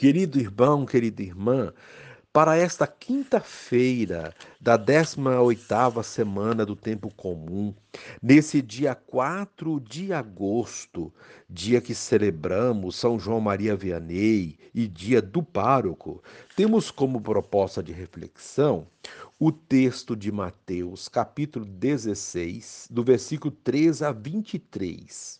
Querido irmão, querida irmã, para esta quinta-feira da 18ª semana do tempo comum, nesse dia 4 de agosto, dia que celebramos São João Maria Vianney e dia do pároco, temos como proposta de reflexão o texto de Mateus, capítulo 16, do versículo 3 a 23.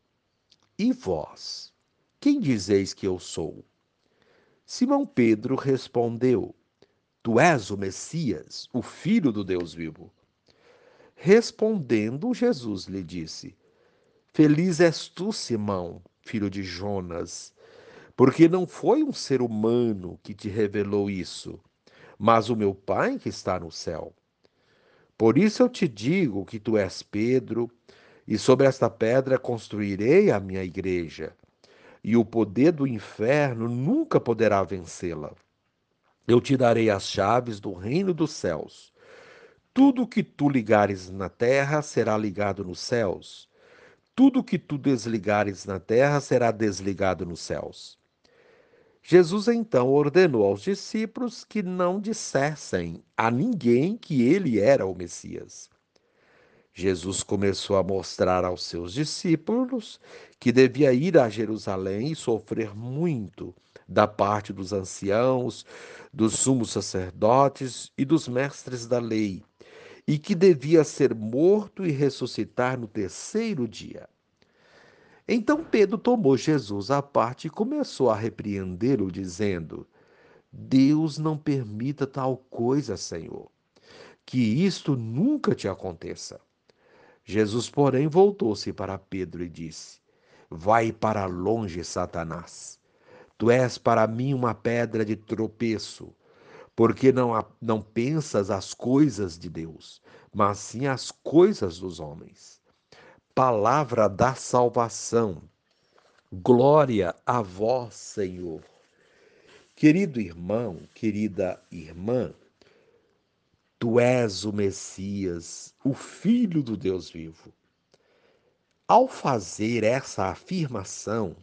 e vós, quem dizeis que eu sou? Simão Pedro respondeu: Tu és o Messias, o Filho do Deus vivo. Respondendo, Jesus lhe disse: Feliz és tu, Simão, filho de Jonas, porque não foi um ser humano que te revelou isso, mas o meu Pai que está no céu. Por isso eu te digo que tu és Pedro, e sobre esta pedra construirei a minha igreja, e o poder do inferno nunca poderá vencê-la. Eu te darei as chaves do reino dos céus. Tudo que tu ligares na terra será ligado nos céus. Tudo que tu desligares na terra será desligado nos céus. Jesus então ordenou aos discípulos que não dissessem a ninguém que ele era o Messias. Jesus começou a mostrar aos seus discípulos que devia ir a Jerusalém e sofrer muito da parte dos anciãos, dos sumos sacerdotes e dos mestres da lei, e que devia ser morto e ressuscitar no terceiro dia. Então Pedro tomou Jesus à parte e começou a repreendê-lo, dizendo: Deus não permita tal coisa, Senhor, que isto nunca te aconteça. Jesus, porém, voltou-se para Pedro e disse: Vai para longe, Satanás. Tu és para mim uma pedra de tropeço, porque não, não pensas as coisas de Deus, mas sim as coisas dos homens. Palavra da salvação. Glória a vós, Senhor. Querido irmão, querida irmã, Tu és o Messias, o Filho do Deus vivo. Ao fazer essa afirmação,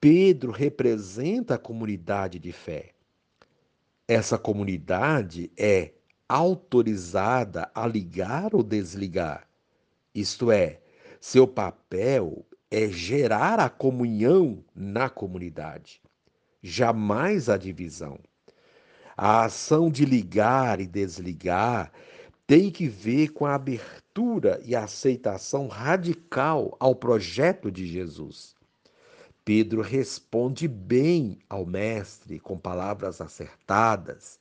Pedro representa a comunidade de fé. Essa comunidade é autorizada a ligar ou desligar. Isto é, seu papel é gerar a comunhão na comunidade, jamais a divisão. A ação de ligar e desligar tem que ver com a abertura e aceitação radical ao projeto de Jesus. Pedro responde bem ao Mestre com palavras acertadas.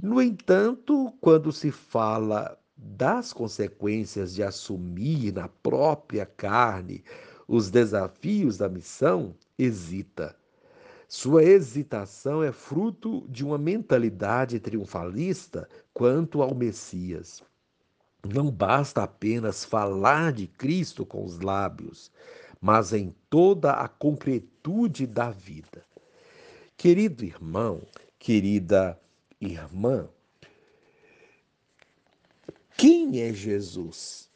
No entanto, quando se fala das consequências de assumir na própria carne os desafios da missão, hesita. Sua hesitação é fruto de uma mentalidade triunfalista quanto ao Messias. Não basta apenas falar de Cristo com os lábios, mas em toda a concretude da vida. Querido irmão, querida irmã, quem é Jesus?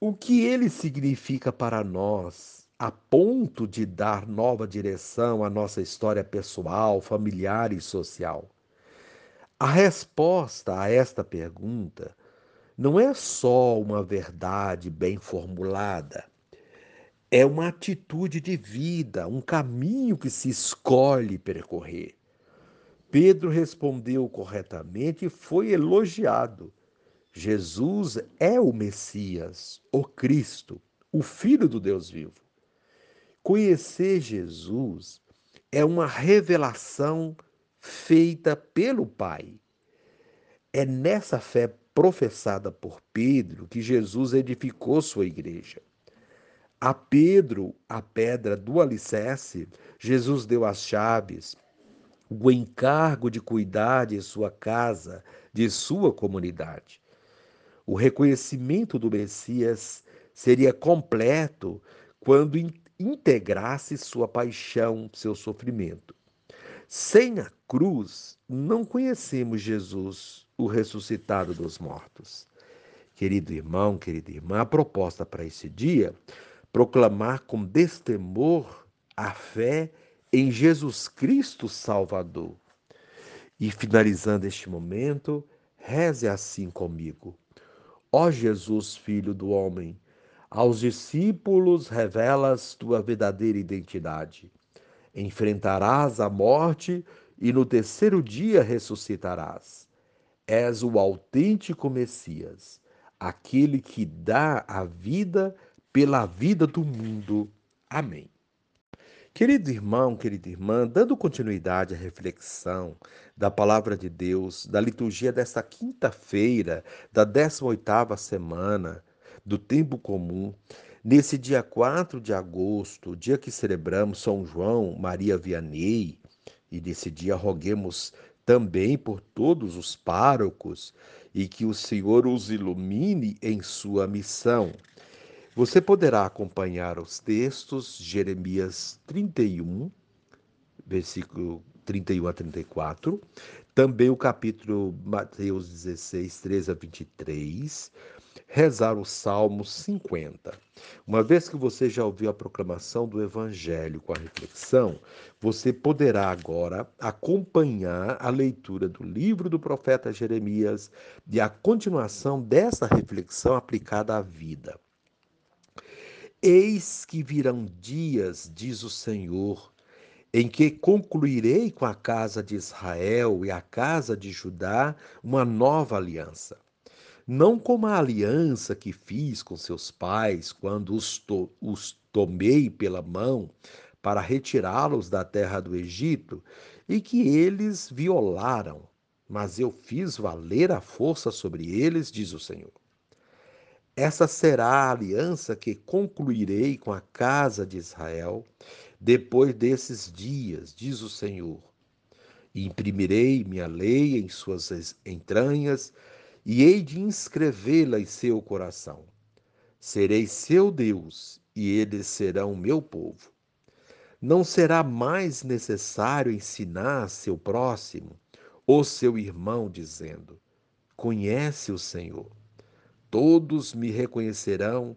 O que ele significa para nós? A ponto de dar nova direção à nossa história pessoal, familiar e social? A resposta a esta pergunta não é só uma verdade bem formulada, é uma atitude de vida, um caminho que se escolhe percorrer. Pedro respondeu corretamente e foi elogiado. Jesus é o Messias, o Cristo, o Filho do Deus vivo. Conhecer Jesus é uma revelação feita pelo Pai. É nessa fé professada por Pedro que Jesus edificou sua igreja. A Pedro, a pedra do alicerce, Jesus deu as chaves, o encargo de cuidar de sua casa, de sua comunidade. O reconhecimento do Messias seria completo quando integrasse sua paixão, seu sofrimento. Sem a cruz, não conhecemos Jesus, o ressuscitado dos mortos. Querido irmão, querida irmã, a proposta para esse dia proclamar com destemor a fé em Jesus Cristo Salvador. E finalizando este momento, reze assim comigo. Ó Jesus, filho do homem, aos discípulos revelas tua verdadeira identidade. Enfrentarás a morte e no terceiro dia ressuscitarás. És o autêntico Messias, aquele que dá a vida pela vida do mundo. Amém. Querido irmão, querida irmã, dando continuidade à reflexão da palavra de Deus, da liturgia desta quinta-feira, da 18ª semana do tempo comum, nesse dia 4 de agosto, dia que celebramos São João Maria Vianney, e nesse dia roguemos também por todos os párocos e que o Senhor os ilumine em sua missão. Você poderá acompanhar os textos, Jeremias 31, versículo 31 a 34, também o capítulo Mateus 16, 13 a 23, rezar o Salmo 50. Uma vez que você já ouviu a proclamação do Evangelho com a reflexão, você poderá agora acompanhar a leitura do livro do profeta Jeremias e a continuação dessa reflexão aplicada à vida. Eis que virão dias, diz o Senhor, em que concluirei com a casa de Israel e a casa de Judá uma nova aliança. Não como a aliança que fiz com seus pais quando os, to os tomei pela mão para retirá-los da terra do Egito e que eles violaram, mas eu fiz valer a força sobre eles, diz o Senhor. Essa será a aliança que concluirei com a casa de Israel depois desses dias, diz o Senhor. imprimirei minha lei em suas entranhas e hei de inscrevê-la em seu coração. Serei seu Deus e eles serão meu povo. Não será mais necessário ensinar seu próximo ou seu irmão, dizendo: Conhece o Senhor Todos me reconhecerão,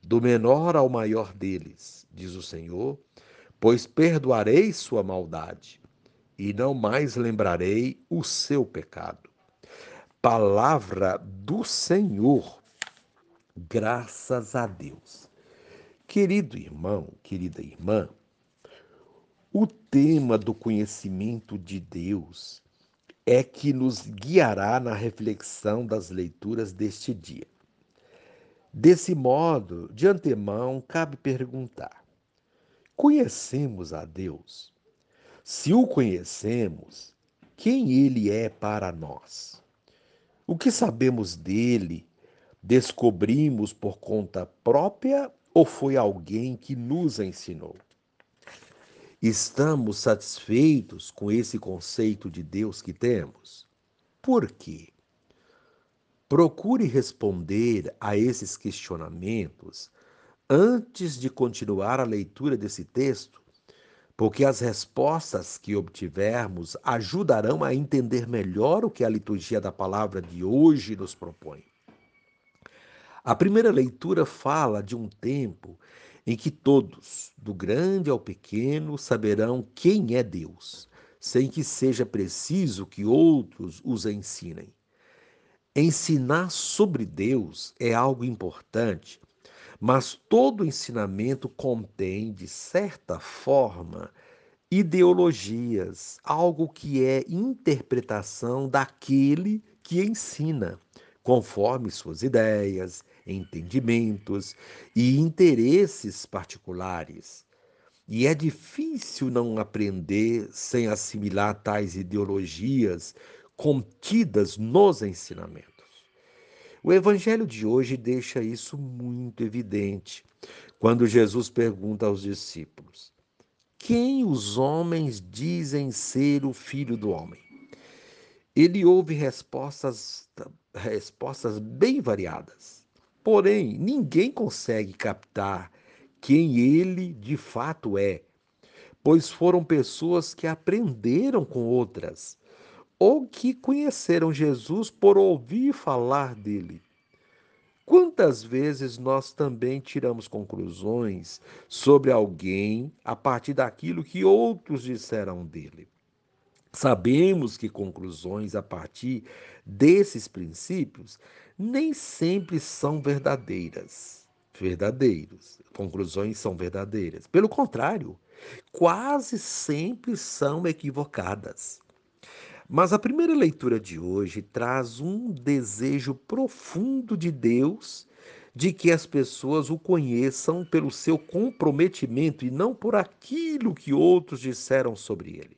do menor ao maior deles, diz o Senhor, pois perdoarei sua maldade e não mais lembrarei o seu pecado. Palavra do Senhor, graças a Deus. Querido irmão, querida irmã, o tema do conhecimento de Deus é que nos guiará na reflexão das leituras deste dia. Desse modo, de antemão, cabe perguntar: conhecemos a Deus? Se o conhecemos, quem ele é para nós? O que sabemos dele descobrimos por conta própria ou foi alguém que nos ensinou? Estamos satisfeitos com esse conceito de Deus que temos? Por quê? Procure responder a esses questionamentos antes de continuar a leitura desse texto, porque as respostas que obtivermos ajudarão a entender melhor o que a liturgia da palavra de hoje nos propõe. A primeira leitura fala de um tempo em que todos, do grande ao pequeno, saberão quem é Deus, sem que seja preciso que outros os ensinem. Ensinar sobre Deus é algo importante, mas todo ensinamento contém, de certa forma, ideologias, algo que é interpretação daquele que ensina, conforme suas ideias, entendimentos e interesses particulares. E é difícil não aprender sem assimilar tais ideologias contidas nos ensinamentos. O evangelho de hoje deixa isso muito evidente quando Jesus pergunta aos discípulos: Quem os homens dizem ser o filho do homem? Ele ouve respostas, respostas bem variadas. Porém, ninguém consegue captar quem ele de fato é, pois foram pessoas que aprenderam com outras ou que conheceram Jesus por ouvir falar dele. Quantas vezes nós também tiramos conclusões sobre alguém a partir daquilo que outros disseram dele? Sabemos que conclusões a partir desses princípios nem sempre são verdadeiras. Verdadeiros. Conclusões são verdadeiras. Pelo contrário, quase sempre são equivocadas. Mas a primeira leitura de hoje traz um desejo profundo de Deus de que as pessoas o conheçam pelo seu comprometimento e não por aquilo que outros disseram sobre ele.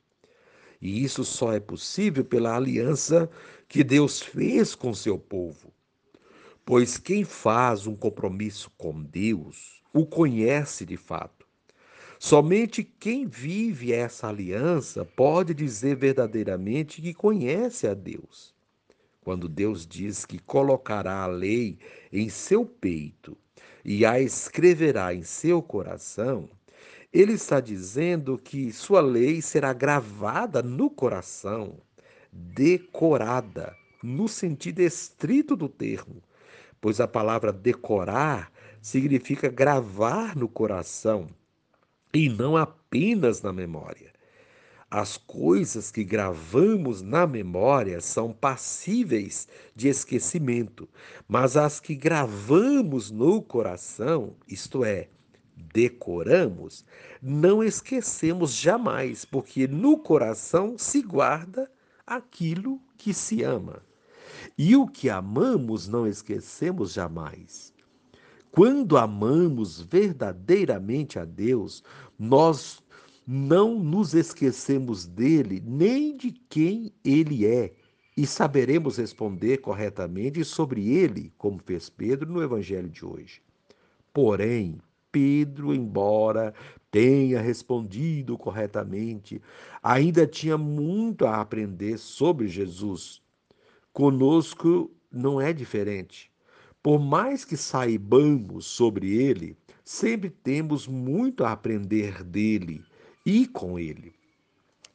E isso só é possível pela aliança que Deus fez com seu povo. Pois quem faz um compromisso com Deus o conhece de fato. Somente quem vive essa aliança pode dizer verdadeiramente que conhece a Deus. Quando Deus diz que colocará a lei em seu peito e a escreverá em seu coração, ele está dizendo que sua lei será gravada no coração, decorada, no sentido estrito do termo, pois a palavra decorar significa gravar no coração e não apenas na memória. As coisas que gravamos na memória são passíveis de esquecimento, mas as que gravamos no coração, isto é, decoramos, não esquecemos jamais, porque no coração se guarda aquilo que se ama. E o que amamos não esquecemos jamais. Quando amamos verdadeiramente a Deus, nós não nos esquecemos dele nem de quem ele é e saberemos responder corretamente sobre ele, como fez Pedro no evangelho de hoje. Porém, Pedro, embora tenha respondido corretamente, ainda tinha muito a aprender sobre Jesus. Conosco não é diferente. Por mais que saibamos sobre ele, sempre temos muito a aprender dele e com ele.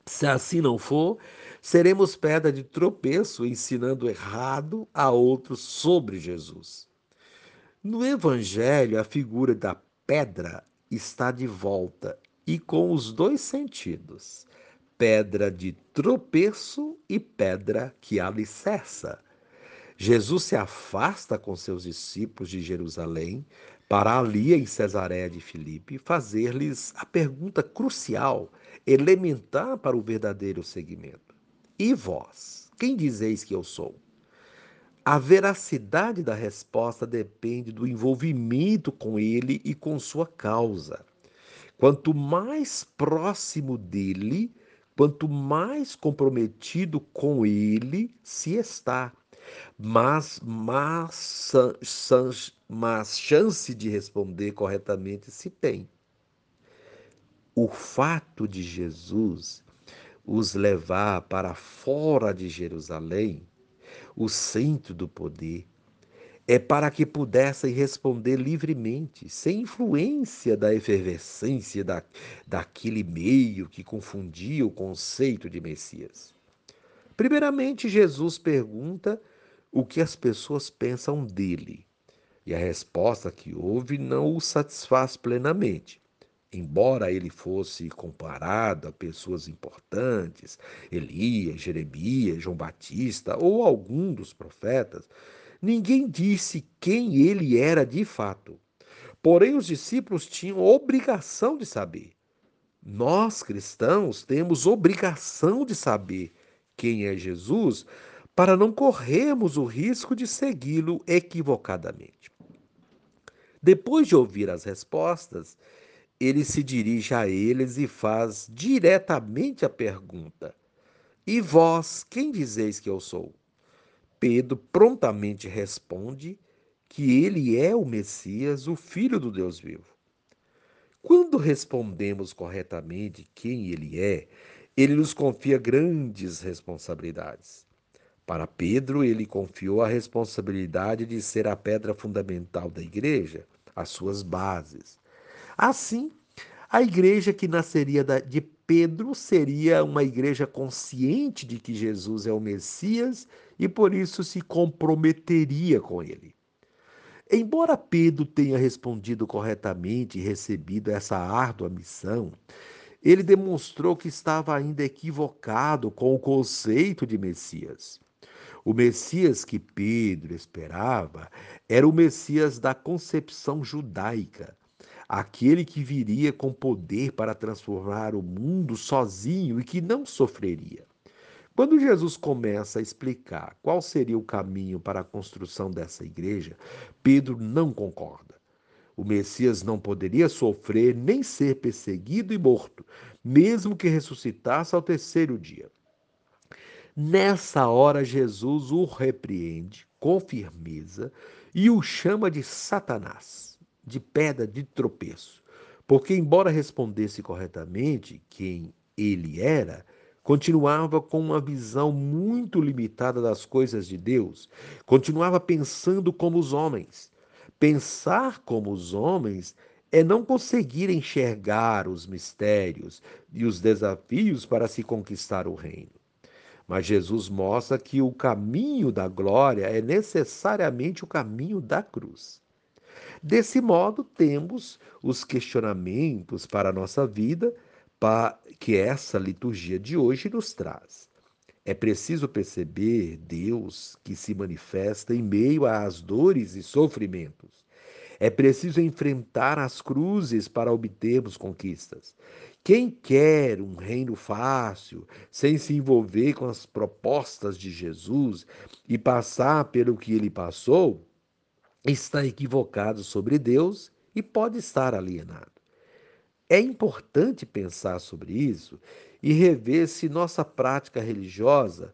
Se assim não for, seremos pedra de tropeço ensinando errado a outros sobre Jesus. No Evangelho, a figura da pedra está de volta e com os dois sentidos: pedra de tropeço e pedra que alicerça. Jesus se afasta com seus discípulos de Jerusalém para ali em Cesareia de Filipe fazer-lhes a pergunta crucial, elementar para o verdadeiro seguimento. E vós, quem dizeis que eu sou? A veracidade da resposta depende do envolvimento com ele e com sua causa. Quanto mais próximo dele, quanto mais comprometido com ele se está, mas, mas, mas chance de responder corretamente se tem. O fato de Jesus os levar para fora de Jerusalém, o centro do poder, é para que pudessem responder livremente, sem influência da efervescência da, daquele meio que confundia o conceito de Messias. Primeiramente, Jesus pergunta o que as pessoas pensam dele. E a resposta que houve não o satisfaz plenamente. Embora ele fosse comparado a pessoas importantes, Elias, Jeremias, João Batista ou algum dos profetas, ninguém disse quem ele era de fato. Porém, os discípulos tinham obrigação de saber. Nós, cristãos, temos obrigação de saber quem é Jesus, para não corrermos o risco de segui-lo equivocadamente. Depois de ouvir as respostas, ele se dirige a eles e faz diretamente a pergunta: E vós, quem dizeis que eu sou? Pedro prontamente responde que ele é o Messias, o Filho do Deus vivo. Quando respondemos corretamente quem Ele é, Ele nos confia grandes responsabilidades. Para Pedro, ele confiou a responsabilidade de ser a pedra fundamental da igreja, as suas bases. Assim, a igreja que nasceria de Pedro seria uma igreja consciente de que Jesus é o Messias e por isso se comprometeria com ele. Embora Pedro tenha respondido corretamente e recebido essa árdua missão, ele demonstrou que estava ainda equivocado com o conceito de Messias. O Messias que Pedro esperava era o Messias da concepção judaica, aquele que viria com poder para transformar o mundo sozinho e que não sofreria. Quando Jesus começa a explicar qual seria o caminho para a construção dessa igreja, Pedro não concorda. O Messias não poderia sofrer nem ser perseguido e morto, mesmo que ressuscitasse ao terceiro dia. Nessa hora, Jesus o repreende com firmeza e o chama de Satanás, de pedra de tropeço. Porque, embora respondesse corretamente quem ele era, continuava com uma visão muito limitada das coisas de Deus, continuava pensando como os homens. Pensar como os homens é não conseguir enxergar os mistérios e os desafios para se conquistar o reino. Mas Jesus mostra que o caminho da glória é necessariamente o caminho da cruz. Desse modo, temos os questionamentos para a nossa vida que essa liturgia de hoje nos traz. É preciso perceber Deus que se manifesta em meio às dores e sofrimentos. É preciso enfrentar as cruzes para obtermos conquistas. Quem quer um reino fácil, sem se envolver com as propostas de Jesus e passar pelo que ele passou, está equivocado sobre Deus e pode estar alienado. É importante pensar sobre isso e rever se nossa prática religiosa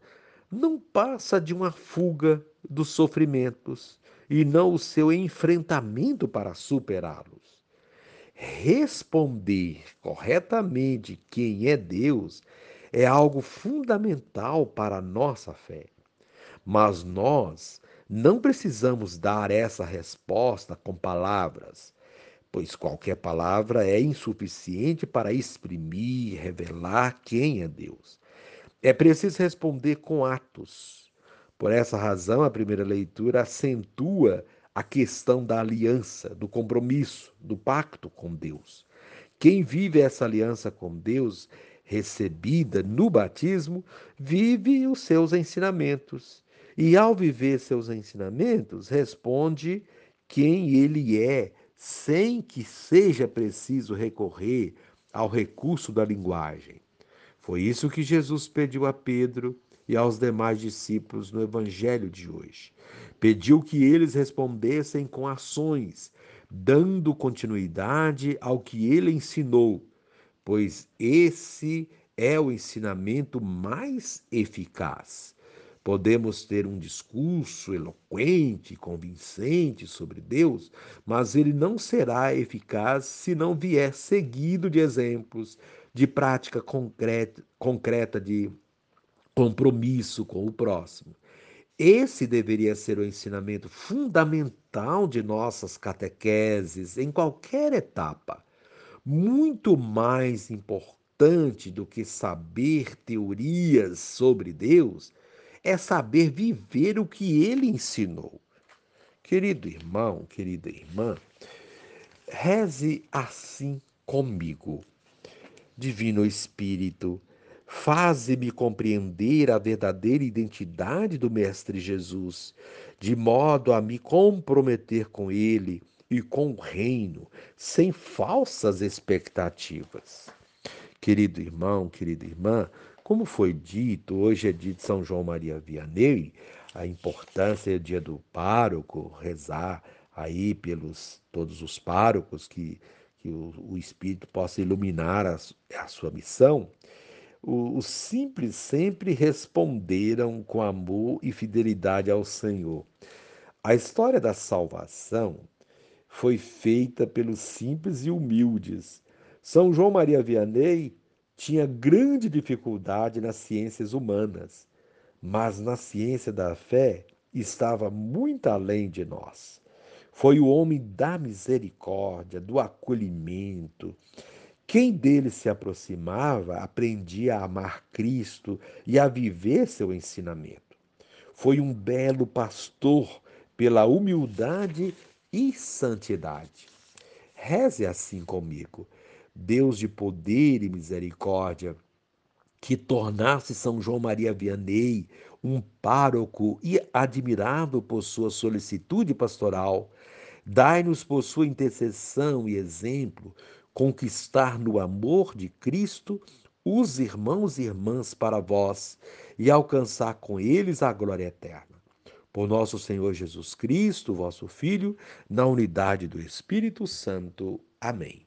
não passa de uma fuga dos sofrimentos e não o seu enfrentamento para superá-los. Responder corretamente quem é Deus é algo fundamental para a nossa fé. Mas nós não precisamos dar essa resposta com palavras, pois qualquer palavra é insuficiente para exprimir, revelar quem é Deus. É preciso responder com atos por essa razão, a primeira leitura acentua a questão da aliança, do compromisso, do pacto com Deus. Quem vive essa aliança com Deus, recebida no batismo, vive os seus ensinamentos. E ao viver seus ensinamentos, responde quem ele é, sem que seja preciso recorrer ao recurso da linguagem. Foi isso que Jesus pediu a Pedro e aos demais discípulos no evangelho de hoje. Pediu que eles respondessem com ações, dando continuidade ao que ele ensinou, pois esse é o ensinamento mais eficaz. Podemos ter um discurso eloquente, convincente sobre Deus, mas ele não será eficaz se não vier seguido de exemplos, de prática concreta, concreta de compromisso com o próximo. Esse deveria ser o ensinamento fundamental de nossas catequeses em qualquer etapa. Muito mais importante do que saber teorias sobre Deus é saber viver o que ele ensinou. Querido irmão, querida irmã, reze assim comigo. Divino Espírito, Faze-me compreender a verdadeira identidade do Mestre Jesus, de modo a me comprometer com ele e com o reino, sem falsas expectativas. Querido irmão, querida irmã, como foi dito, hoje é dia de São João Maria Vianney, a importância é dia do pároco, rezar aí pelos todos os párocos, que, que o, o Espírito possa iluminar a, a sua missão os simples sempre responderam com amor e fidelidade ao Senhor. A história da salvação foi feita pelos simples e humildes. São João Maria Vianney tinha grande dificuldade nas ciências humanas, mas na ciência da fé estava muito além de nós. Foi o homem da misericórdia, do acolhimento. Quem dele se aproximava aprendia a amar Cristo e a viver seu ensinamento. Foi um belo pastor pela humildade e santidade. Reze assim comigo. Deus de poder e misericórdia, que tornasse São João Maria Vianney um pároco e admirado por sua solicitude pastoral, dai-nos por sua intercessão e exemplo conquistar no amor de Cristo os irmãos e irmãs para vós e alcançar com eles a glória eterna. Por nosso Senhor Jesus Cristo, vosso Filho, na unidade do Espírito Santo. Amém.